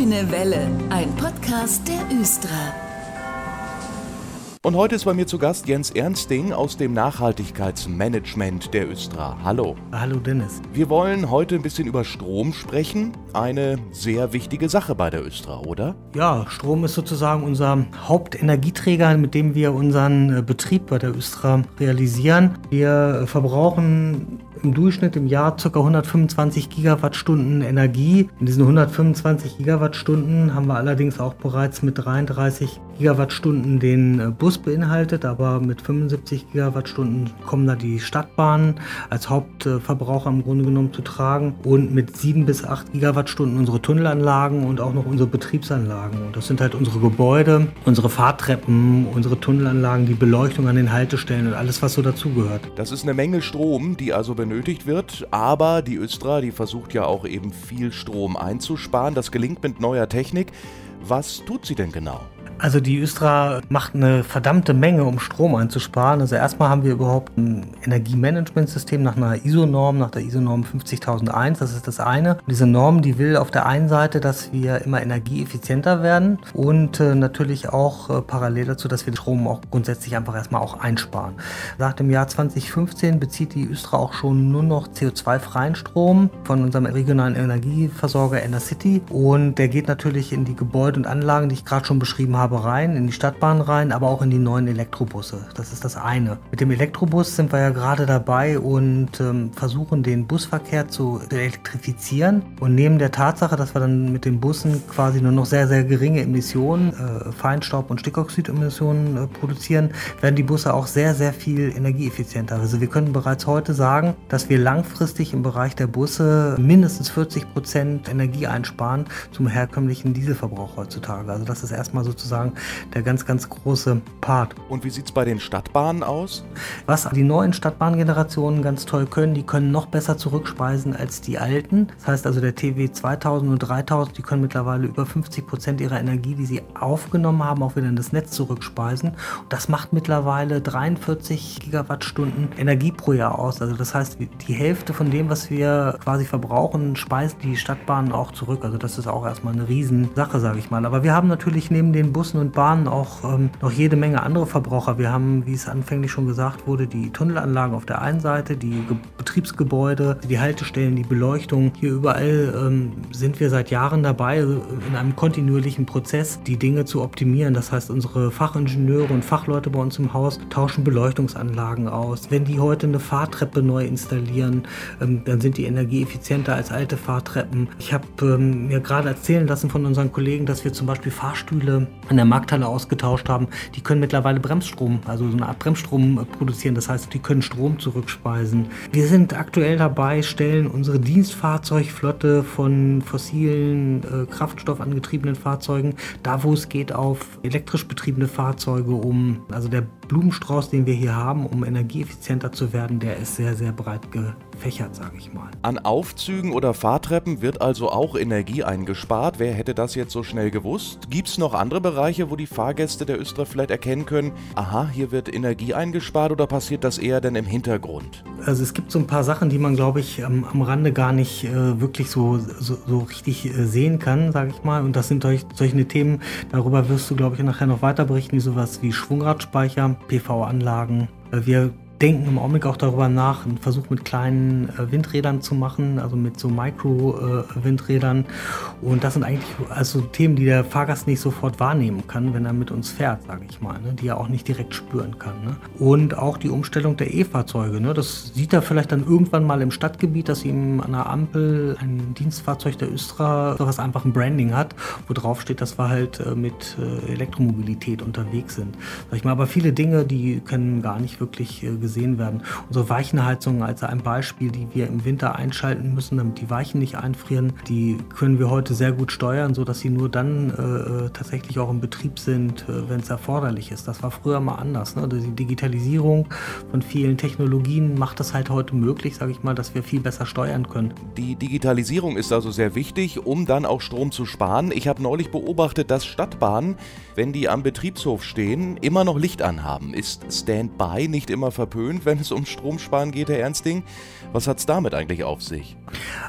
Grüne Welle, ein Podcast der Östra. Und heute ist bei mir zu Gast Jens Ernsting aus dem Nachhaltigkeitsmanagement der Östra. Hallo. Hallo Dennis. Wir wollen heute ein bisschen über Strom sprechen. Eine sehr wichtige Sache bei der Östra, oder? Ja, Strom ist sozusagen unser Hauptenergieträger, mit dem wir unseren äh, Betrieb bei der Östra realisieren. Wir verbrauchen im Durchschnitt im Jahr ca. 125 Gigawattstunden Energie. In diesen 125 Gigawattstunden haben wir allerdings auch bereits mit 33 Gigawattstunden den äh, Bus beinhaltet, aber mit 75 Gigawattstunden kommen da die Stadtbahnen als Hauptverbraucher im Grunde genommen zu tragen und mit 7 bis 8 Gigawattstunden unsere Tunnelanlagen und auch noch unsere Betriebsanlagen. Und das sind halt unsere Gebäude, unsere Fahrtreppen, unsere Tunnelanlagen, die Beleuchtung an den Haltestellen und alles, was so dazugehört. Das ist eine Menge Strom, die also benötigt wird, aber die Östra, die versucht ja auch eben viel Strom einzusparen. Das gelingt mit neuer Technik. Was tut sie denn genau? Also die Östra macht eine verdammte Menge, um Strom einzusparen. Also erstmal haben wir überhaupt ein Energiemanagementsystem nach einer ISO-Norm, nach der ISO-Norm 50001. Das ist das eine. Und diese Norm, die will auf der einen Seite, dass wir immer energieeffizienter werden und äh, natürlich auch äh, parallel dazu, dass wir den Strom auch grundsätzlich einfach erstmal auch einsparen. Seit dem Jahr 2015 bezieht die Östra auch schon nur noch CO2-freien Strom von unserem regionalen Energieversorger Enercity und der geht natürlich in die Gebäude und Anlagen, die ich gerade schon beschrieben habe, Farbe rein, in die Stadtbahn rein, aber auch in die neuen Elektrobusse. Das ist das eine. Mit dem Elektrobus sind wir ja gerade dabei und ähm, versuchen den Busverkehr zu elektrifizieren. Und neben der Tatsache, dass wir dann mit den Bussen quasi nur noch sehr, sehr geringe Emissionen, äh, Feinstaub- und Stickoxidemissionen äh, produzieren, werden die Busse auch sehr, sehr viel energieeffizienter. Also wir können bereits heute sagen, dass wir langfristig im Bereich der Busse mindestens 40 Prozent Energie einsparen zum herkömmlichen Dieselverbrauch heutzutage. Also das ist erstmal sozusagen sozusagen der ganz, ganz große Part. Und wie sieht es bei den Stadtbahnen aus? Was die neuen Stadtbahngenerationen ganz toll können, die können noch besser zurückspeisen als die alten. Das heißt also der TW 2000 und 3000, die können mittlerweile über 50 Prozent ihrer Energie, die sie aufgenommen haben, auch wieder in das Netz zurückspeisen. Und das macht mittlerweile 43 Gigawattstunden Energie pro Jahr aus. Also das heißt, die Hälfte von dem, was wir quasi verbrauchen, speisen die Stadtbahnen auch zurück. Also das ist auch erstmal eine Riesensache, sage ich mal. Aber wir haben natürlich neben den Bussen und Bahnen auch ähm, noch jede Menge andere Verbraucher. Wir haben, wie es anfänglich schon gesagt wurde, die Tunnelanlagen auf der einen Seite, die Ge Betriebsgebäude, die Haltestellen, die Beleuchtung. Hier überall ähm, sind wir seit Jahren dabei, äh, in einem kontinuierlichen Prozess, die Dinge zu optimieren. Das heißt, unsere Fachingenieure und Fachleute bei uns im Haus tauschen Beleuchtungsanlagen aus. Wenn die heute eine Fahrtreppe neu installieren, ähm, dann sind die energieeffizienter als alte Fahrtreppen. Ich habe ähm, mir gerade erzählen lassen von unseren Kollegen, dass wir zum Beispiel Fahrstühle an der Markthalle ausgetauscht haben, die können mittlerweile Bremsstrom, also so eine Art Bremsstrom äh, produzieren. Das heißt, die können Strom zurückspeisen. Wir sind aktuell dabei, stellen unsere Dienstfahrzeugflotte von fossilen äh, Kraftstoff Fahrzeugen, da wo es geht, auf elektrisch betriebene Fahrzeuge um. Also der Blumenstrauß, den wir hier haben, um energieeffizienter zu werden, der ist sehr, sehr breit gefächert, sage ich mal. An Aufzügen oder Fahrtreppen wird also auch Energie eingespart. Wer hätte das jetzt so schnell gewusst? Gibt es noch andere Bereiche, wo die Fahrgäste der Östra vielleicht erkennen können, aha, hier wird Energie eingespart oder passiert das eher denn im Hintergrund? Also es gibt so ein paar Sachen, die man, glaube ich, am, am Rande gar nicht äh, wirklich so, so, so richtig äh, sehen kann, sage ich mal. Und das sind solch, solche Themen, darüber wirst du, glaube ich, nachher noch weiter berichten, wie sowas wie Schwungradspeicher, PV-Anlagen. Wir denken im Augenblick auch darüber nach, einen Versuch mit kleinen äh, Windrädern zu machen, also mit so Micro-Windrädern. Äh, und das sind eigentlich also Themen, die der Fahrgast nicht sofort wahrnehmen kann, wenn er mit uns fährt, sage ich mal, ne? die er auch nicht direkt spüren kann. Ne? Und auch die Umstellung der E-Fahrzeuge. Ne? Das sieht er vielleicht dann irgendwann mal im Stadtgebiet, dass ihm an der Ampel ein Dienstfahrzeug der Östra, was einfach ein Branding hat, wo drauf steht, dass wir halt äh, mit äh, Elektromobilität unterwegs sind. Sag ich mal, aber viele Dinge, die können gar nicht wirklich äh, gesehen werden. Unsere Weichenheizung als ein Beispiel, die wir im Winter einschalten müssen, damit die Weichen nicht einfrieren, die können wir heute sehr gut steuern, sodass sie nur dann äh, äh tatsächlich auch im Betrieb sind, äh, wenn es erforderlich ist. Das war früher mal anders. Ne? Die Digitalisierung von vielen Technologien macht es halt heute möglich, sage ich mal, dass wir viel besser steuern können. Die Digitalisierung ist also sehr wichtig, um dann auch Strom zu sparen. Ich habe neulich beobachtet, dass Stadtbahnen, wenn die am Betriebshof stehen, immer noch Licht anhaben. Ist Standby nicht immer verpönt? Verpönt, wenn es um Stromsparen geht, Herr Ernsting. Was hat es damit eigentlich auf sich?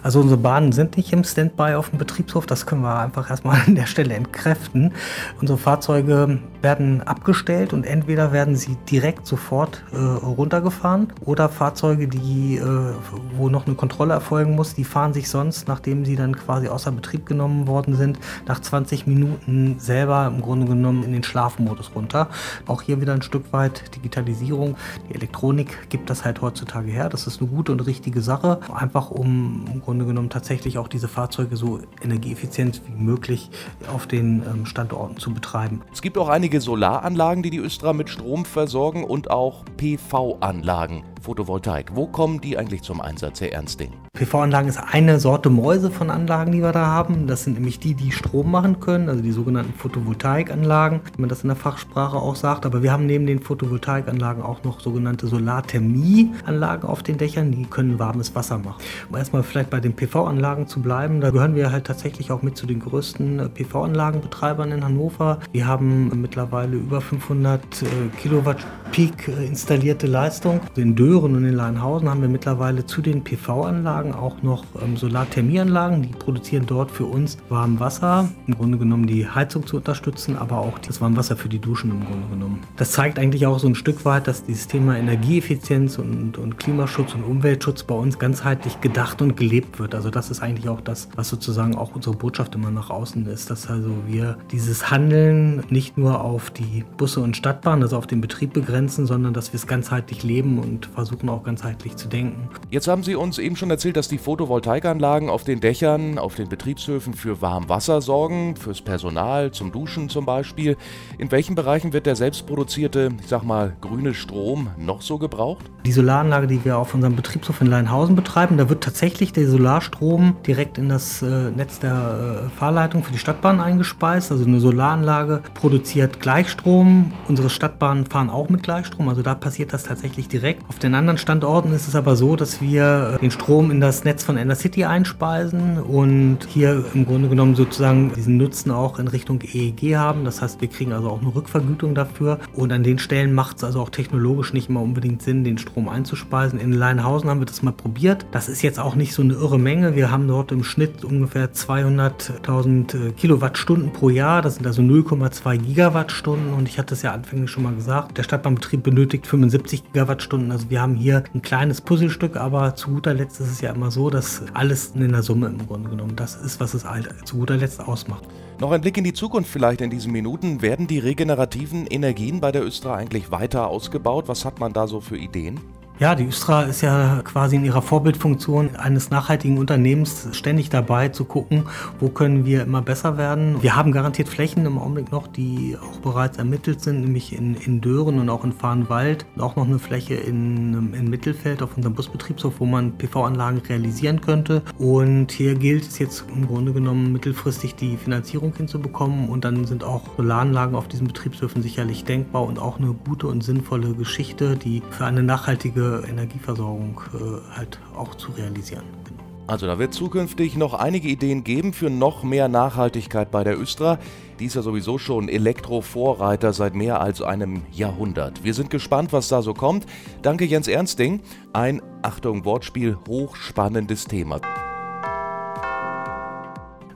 Also unsere Bahnen sind nicht im Standby auf dem Betriebshof, das können wir einfach erstmal an der Stelle entkräften. Unsere Fahrzeuge werden abgestellt und entweder werden sie direkt sofort äh, runtergefahren oder Fahrzeuge, die, äh, wo noch eine Kontrolle erfolgen muss, die fahren sich sonst, nachdem sie dann quasi außer Betrieb genommen worden sind, nach 20 Minuten selber im Grunde genommen in den Schlafmodus runter. Auch hier wieder ein Stück weit Digitalisierung. Die Elektronik gibt das halt heutzutage her. Das ist eine gute und richtige Sache, einfach um im Grunde genommen tatsächlich auch diese Fahrzeuge so energieeffizient wie möglich auf den ähm, Standorten zu betreiben. Es gibt auch einige Solaranlagen, die die Östra mit Strom versorgen und auch PV-Anlagen. Photovoltaik. Wo kommen die eigentlich zum Einsatz, Herr Ernsting? PV-Anlagen ist eine Sorte Mäuse von Anlagen, die wir da haben. Das sind nämlich die, die Strom machen können, also die sogenannten Photovoltaikanlagen, wie man das in der Fachsprache auch sagt. Aber wir haben neben den Photovoltaikanlagen auch noch sogenannte Solarthermieanlagen auf den Dächern, die können warmes Wasser machen. Um erstmal vielleicht bei den PV-Anlagen zu bleiben, da gehören wir halt tatsächlich auch mit zu den größten PV-Anlagenbetreibern in Hannover. Wir haben mittlerweile über 500 äh, Kilowatt Peak äh, installierte Leistung. In Dören und in Leinhausen haben wir mittlerweile zu den PV-Anlagen auch noch ähm, Solarthermieanlagen. Die produzieren dort für uns warm Wasser, im Grunde genommen die Heizung zu unterstützen, aber auch das warme Wasser für die Duschen im Grunde genommen. Das zeigt eigentlich auch so ein Stück weit, dass dieses Thema Energieeffizienz und, und Klimaschutz und Umweltschutz bei uns ganzheitlich gedacht und gelebt wird. Also das ist eigentlich auch das, was sozusagen auch unsere Botschaft immer nach außen ist, dass also wir dieses Handeln nicht nur auf die Busse und Stadtbahnen, also auf den Betrieb begrenzen, sondern dass wir es ganzheitlich leben und versuchen auch ganzheitlich zu denken. Jetzt haben Sie uns eben schon erzählt, dass die Photovoltaikanlagen auf den Dächern, auf den Betriebshöfen für Warmwasser sorgen, fürs Personal, zum Duschen zum Beispiel. In welchen Bereichen wird der selbstproduzierte, ich sag mal, grüne Strom noch so gebraucht? Die Solaranlage, die wir auf unserem Betriebshof in Leinhausen betreiben, da wird tatsächlich der Solarstrom direkt in das äh, Netz der äh, Fahrleitung für die Stadtbahn eingespeist. Also eine Solaranlage produziert Gleichstrom. Unsere Stadtbahnen fahren auch mit Gleichstrom. Gleichstrom. Also da passiert das tatsächlich direkt. Auf den anderen Standorten ist es aber so, dass wir den Strom in das Netz von City einspeisen und hier im Grunde genommen sozusagen diesen Nutzen auch in Richtung EEG haben. Das heißt, wir kriegen also auch eine Rückvergütung dafür. Und an den Stellen macht es also auch technologisch nicht immer unbedingt Sinn, den Strom einzuspeisen. In Leinhausen haben wir das mal probiert. Das ist jetzt auch nicht so eine irre Menge. Wir haben dort im Schnitt ungefähr 200.000 Kilowattstunden pro Jahr. Das sind also 0,2 Gigawattstunden. Und ich hatte es ja anfänglich schon mal gesagt, der Stadtbahn Betrieb benötigt 75 Gigawattstunden. Also wir haben hier ein kleines Puzzlestück, aber zu guter Letzt ist es ja immer so, dass alles in der Summe im Grunde genommen das ist, was es halt zu guter Letzt ausmacht. Noch ein Blick in die Zukunft vielleicht in diesen Minuten. Werden die regenerativen Energien bei der Östra eigentlich weiter ausgebaut? Was hat man da so für Ideen? Ja, die Östra ist ja quasi in ihrer Vorbildfunktion eines nachhaltigen Unternehmens ständig dabei zu gucken, wo können wir immer besser werden. Wir haben garantiert Flächen im Augenblick noch, die auch bereits ermittelt sind, nämlich in, in Dören und auch in Farnwald. Und auch noch eine Fläche in, in Mittelfeld auf unserem Busbetriebshof, wo man PV-Anlagen realisieren könnte. Und hier gilt es jetzt im Grunde genommen mittelfristig die Finanzierung hinzubekommen und dann sind auch Solaranlagen auf diesen Betriebshöfen sicherlich denkbar und auch eine gute und sinnvolle Geschichte, die für eine nachhaltige Energieversorgung äh, halt auch zu realisieren. Genau. Also da wird zukünftig noch einige Ideen geben für noch mehr Nachhaltigkeit bei der Östra. Die ist ja sowieso schon Elektrovorreiter seit mehr als einem Jahrhundert. Wir sind gespannt, was da so kommt. Danke Jens Ernsting. Ein, Achtung, Wortspiel, hochspannendes Thema.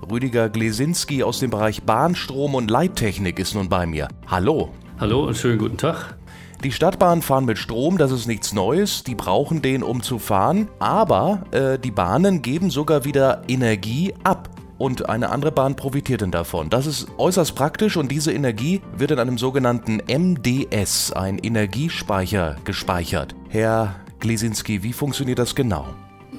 Rüdiger Glesinski aus dem Bereich Bahnstrom und Leittechnik ist nun bei mir. Hallo. Hallo und schönen guten Tag. Die Stadtbahnen fahren mit Strom, das ist nichts Neues, die brauchen den, um zu fahren, aber äh, die Bahnen geben sogar wieder Energie ab. Und eine andere Bahn profitiert denn davon. Das ist äußerst praktisch und diese Energie wird in einem sogenannten MDS, ein Energiespeicher, gespeichert. Herr Glesinski, wie funktioniert das genau?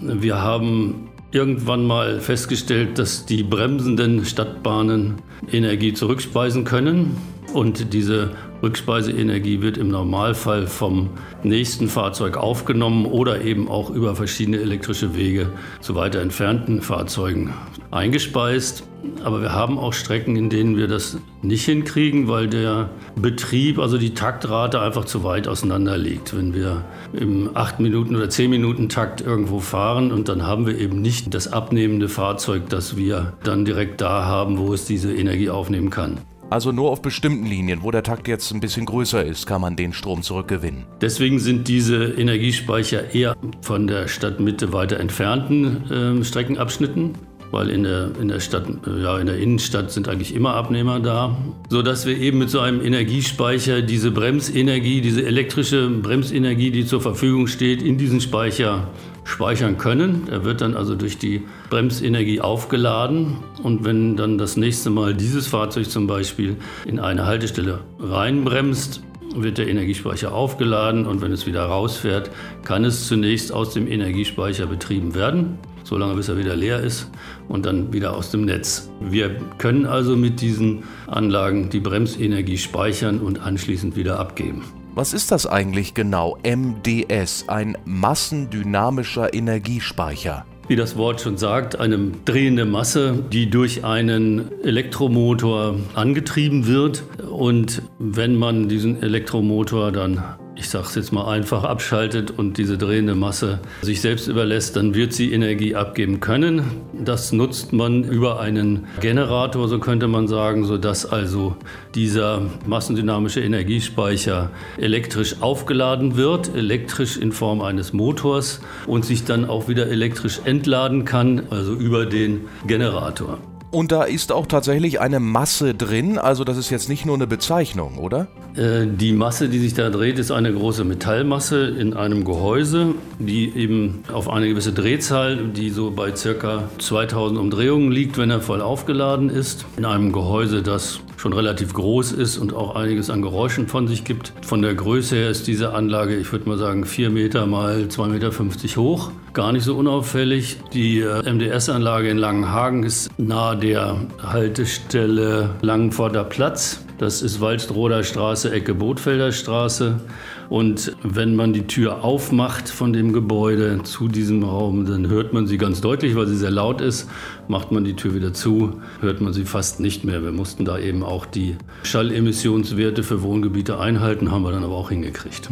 Wir haben irgendwann mal festgestellt, dass die bremsenden Stadtbahnen Energie zurückspeisen können. Und diese Rückspeiseenergie wird im Normalfall vom nächsten Fahrzeug aufgenommen oder eben auch über verschiedene elektrische Wege zu weiter entfernten Fahrzeugen eingespeist. Aber wir haben auch Strecken, in denen wir das nicht hinkriegen, weil der Betrieb, also die Taktrate einfach zu weit auseinander liegt. Wenn wir im 8 Minuten oder 10 Minuten Takt irgendwo fahren und dann haben wir eben nicht das abnehmende Fahrzeug, das wir dann direkt da haben, wo es diese Energie aufnehmen kann. Also nur auf bestimmten Linien, wo der Takt jetzt ein bisschen größer ist, kann man den Strom zurückgewinnen. Deswegen sind diese Energiespeicher eher von der Stadtmitte weiter entfernten äh, Streckenabschnitten weil in der, in der Stadt, ja, in der Innenstadt sind eigentlich immer Abnehmer da, sodass wir eben mit so einem Energiespeicher diese Bremsenergie, diese elektrische Bremsenergie, die zur Verfügung steht, in diesen Speicher speichern können. Er wird dann also durch die Bremsenergie aufgeladen und wenn dann das nächste Mal dieses Fahrzeug zum Beispiel in eine Haltestelle reinbremst, wird der Energiespeicher aufgeladen und wenn es wieder rausfährt, kann es zunächst aus dem Energiespeicher betrieben werden solange bis er wieder leer ist und dann wieder aus dem Netz. Wir können also mit diesen Anlagen die Bremsenergie speichern und anschließend wieder abgeben. Was ist das eigentlich genau? MDS, ein massendynamischer Energiespeicher. Wie das Wort schon sagt, eine drehende Masse, die durch einen Elektromotor angetrieben wird. Und wenn man diesen Elektromotor dann ich sage es jetzt mal einfach, abschaltet und diese drehende Masse sich selbst überlässt, dann wird sie Energie abgeben können. Das nutzt man über einen Generator, so könnte man sagen, sodass also dieser massendynamische Energiespeicher elektrisch aufgeladen wird, elektrisch in Form eines Motors und sich dann auch wieder elektrisch entladen kann, also über den Generator. Und da ist auch tatsächlich eine Masse drin, also das ist jetzt nicht nur eine Bezeichnung, oder? Äh, die Masse, die sich da dreht, ist eine große Metallmasse in einem Gehäuse, die eben auf eine gewisse Drehzahl, die so bei ca. 2000 Umdrehungen liegt, wenn er voll aufgeladen ist. In einem Gehäuse, das schon relativ groß ist und auch einiges an Geräuschen von sich gibt. Von der Größe her ist diese Anlage, ich würde mal sagen, 4 Meter mal 2,50 Meter hoch. Gar nicht so unauffällig. Die äh, MDS-Anlage in Langenhagen ist nahe der Haltestelle Langenforder Platz. Das ist Waldstroder Straße, Ecke Bootfelder Straße. Und wenn man die Tür aufmacht von dem Gebäude zu diesem Raum, dann hört man sie ganz deutlich, weil sie sehr laut ist. Macht man die Tür wieder zu, hört man sie fast nicht mehr. Wir mussten da eben auch die Schallemissionswerte für Wohngebiete einhalten, haben wir dann aber auch hingekriegt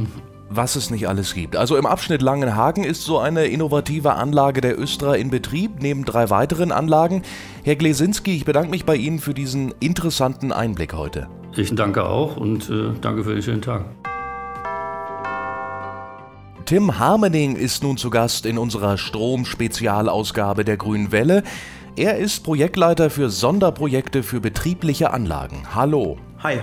was es nicht alles gibt. Also im Abschnitt Langenhagen ist so eine innovative Anlage der Östra in Betrieb, neben drei weiteren Anlagen. Herr Glesinski, ich bedanke mich bei Ihnen für diesen interessanten Einblick heute. Ich danke auch und äh, danke für den schönen Tag. Tim Harmening ist nun zu Gast in unserer Strom-Spezialausgabe der Grünen Welle. Er ist Projektleiter für Sonderprojekte für betriebliche Anlagen. Hallo. Hi.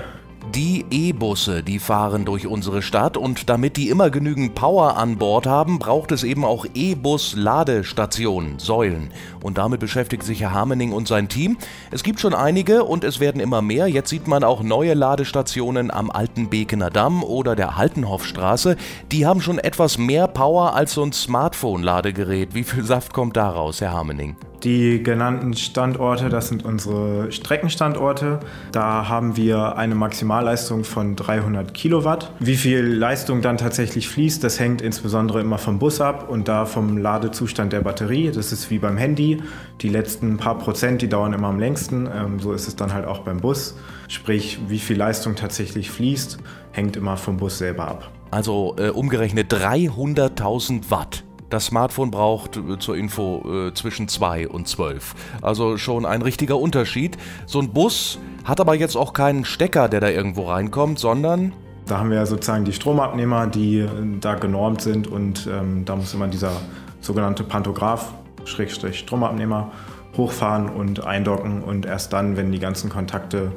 Die E-Busse, die fahren durch unsere Stadt und damit die immer genügend Power an Bord haben, braucht es eben auch E-Bus-Ladestationen, Säulen. Und damit beschäftigt sich Herr Hamening und sein Team. Es gibt schon einige und es werden immer mehr. Jetzt sieht man auch neue Ladestationen am alten Bekener Damm oder der Haltenhoffstraße. Die haben schon etwas mehr Power als so ein Smartphone-Ladegerät. Wie viel Saft kommt daraus, Herr Hamening? Die genannten Standorte, das sind unsere Streckenstandorte. Da haben wir eine Maximalleistung von 300 Kilowatt. Wie viel Leistung dann tatsächlich fließt, das hängt insbesondere immer vom Bus ab und da vom Ladezustand der Batterie. Das ist wie beim Handy. Die letzten paar Prozent, die dauern immer am längsten. Ähm, so ist es dann halt auch beim Bus. Sprich, wie viel Leistung tatsächlich fließt, hängt immer vom Bus selber ab. Also äh, umgerechnet 300.000 Watt. Das Smartphone braucht äh, zur Info äh, zwischen 2 und 12. Also schon ein richtiger Unterschied. So ein Bus hat aber jetzt auch keinen Stecker, der da irgendwo reinkommt, sondern da haben wir ja sozusagen die Stromabnehmer, die äh, da genormt sind und ähm, da muss immer dieser sogenannte Pantograph, Schrägstrich Stromabnehmer, hochfahren und eindocken und erst dann, wenn die ganzen Kontakte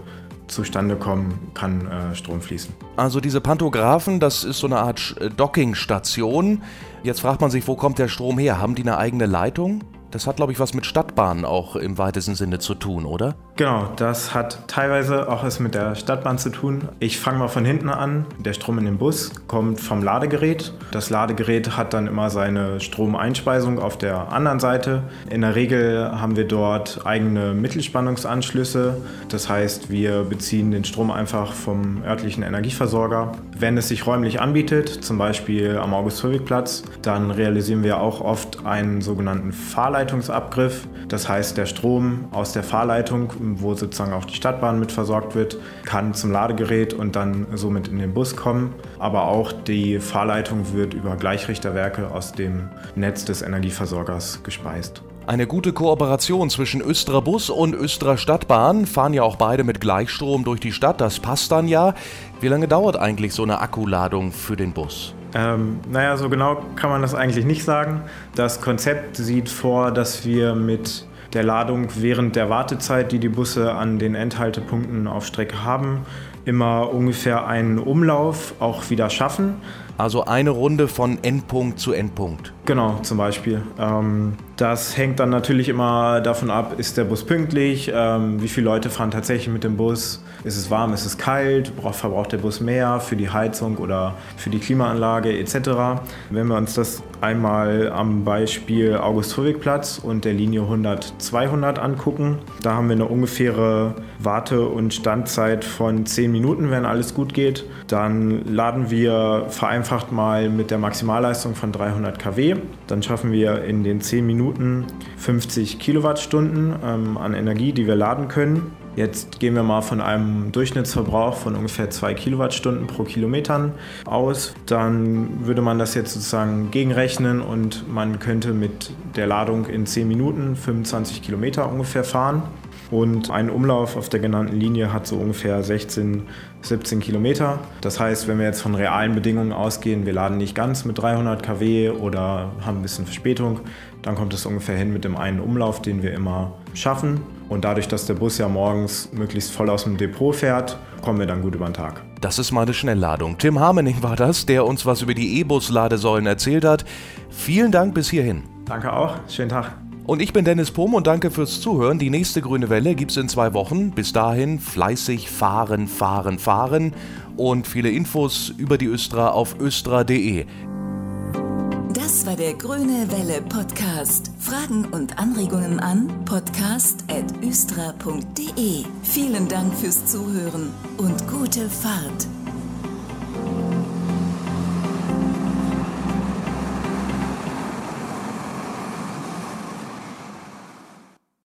zustande kommen, kann äh, Strom fließen. Also diese Pantographen, das ist so eine Art Dockingstation. Jetzt fragt man sich, wo kommt der Strom her? Haben die eine eigene Leitung? Das hat, glaube ich, was mit Stadtbahnen auch im weitesten Sinne zu tun, oder? Genau, das hat teilweise auch was mit der Stadtbahn zu tun. Ich fange mal von hinten an. Der Strom in den Bus kommt vom Ladegerät. Das Ladegerät hat dann immer seine Stromeinspeisung auf der anderen Seite. In der Regel haben wir dort eigene Mittelspannungsanschlüsse. Das heißt, wir beziehen den Strom einfach vom örtlichen Energieversorger. Wenn es sich räumlich anbietet, zum Beispiel am August-Höwig-Platz, dann realisieren wir auch oft einen sogenannten. Fahrleitungsabgriff. Das heißt, der Strom aus der Fahrleitung, wo sozusagen auch die Stadtbahn mit versorgt wird, kann zum Ladegerät und dann somit in den Bus kommen. Aber auch die Fahrleitung wird über Gleichrichterwerke aus dem Netz des Energieversorgers gespeist. Eine gute Kooperation zwischen Östra Bus und Östra Stadtbahn fahren ja auch beide mit Gleichstrom durch die Stadt, das passt dann ja. Wie lange dauert eigentlich so eine Akkuladung für den Bus? Ähm, naja, so genau kann man das eigentlich nicht sagen. Das Konzept sieht vor, dass wir mit der Ladung während der Wartezeit, die die Busse an den Endhaltepunkten auf Strecke haben, immer ungefähr einen Umlauf auch wieder schaffen. Also eine Runde von Endpunkt zu Endpunkt. Genau, zum Beispiel. Ähm, das hängt dann natürlich immer davon ab, ist der Bus pünktlich, ähm, wie viele Leute fahren tatsächlich mit dem Bus, ist es warm, ist es kalt, verbraucht der Bus mehr für die Heizung oder für die Klimaanlage etc. Wenn wir uns das einmal am Beispiel August-Fröhwig-Platz und der Linie 100-200 angucken, da haben wir eine ungefähre Warte- und Standzeit von 10 Minuten, wenn alles gut geht. Dann laden wir vereinfacht mal mit der Maximalleistung von 300 kW. Dann schaffen wir in den 10 Minuten 50 Kilowattstunden ähm, an Energie, die wir laden können. Jetzt gehen wir mal von einem Durchschnittsverbrauch von ungefähr 2 Kilowattstunden pro Kilometer aus. Dann würde man das jetzt sozusagen gegenrechnen und man könnte mit der Ladung in 10 Minuten 25 Kilometer ungefähr fahren. Und ein Umlauf auf der genannten Linie hat so ungefähr 16, 17 Kilometer. Das heißt, wenn wir jetzt von realen Bedingungen ausgehen, wir laden nicht ganz mit 300 kW oder haben ein bisschen Verspätung, dann kommt es ungefähr hin mit dem einen Umlauf, den wir immer schaffen. Und dadurch, dass der Bus ja morgens möglichst voll aus dem Depot fährt, kommen wir dann gut über den Tag. Das ist meine Schnellladung. Tim Harmening war das, der uns was über die E-Bus-Ladesäulen erzählt hat. Vielen Dank bis hierhin. Danke auch. Schönen Tag. Und ich bin Dennis Pom und danke fürs Zuhören. Die nächste grüne Welle gibt's in zwei Wochen. Bis dahin fleißig fahren, fahren, fahren und viele Infos über die Östra auf östra.de. Das war der Grüne Welle Podcast. Fragen und Anregungen an podcast.östra.de. Vielen Dank fürs Zuhören und gute Fahrt.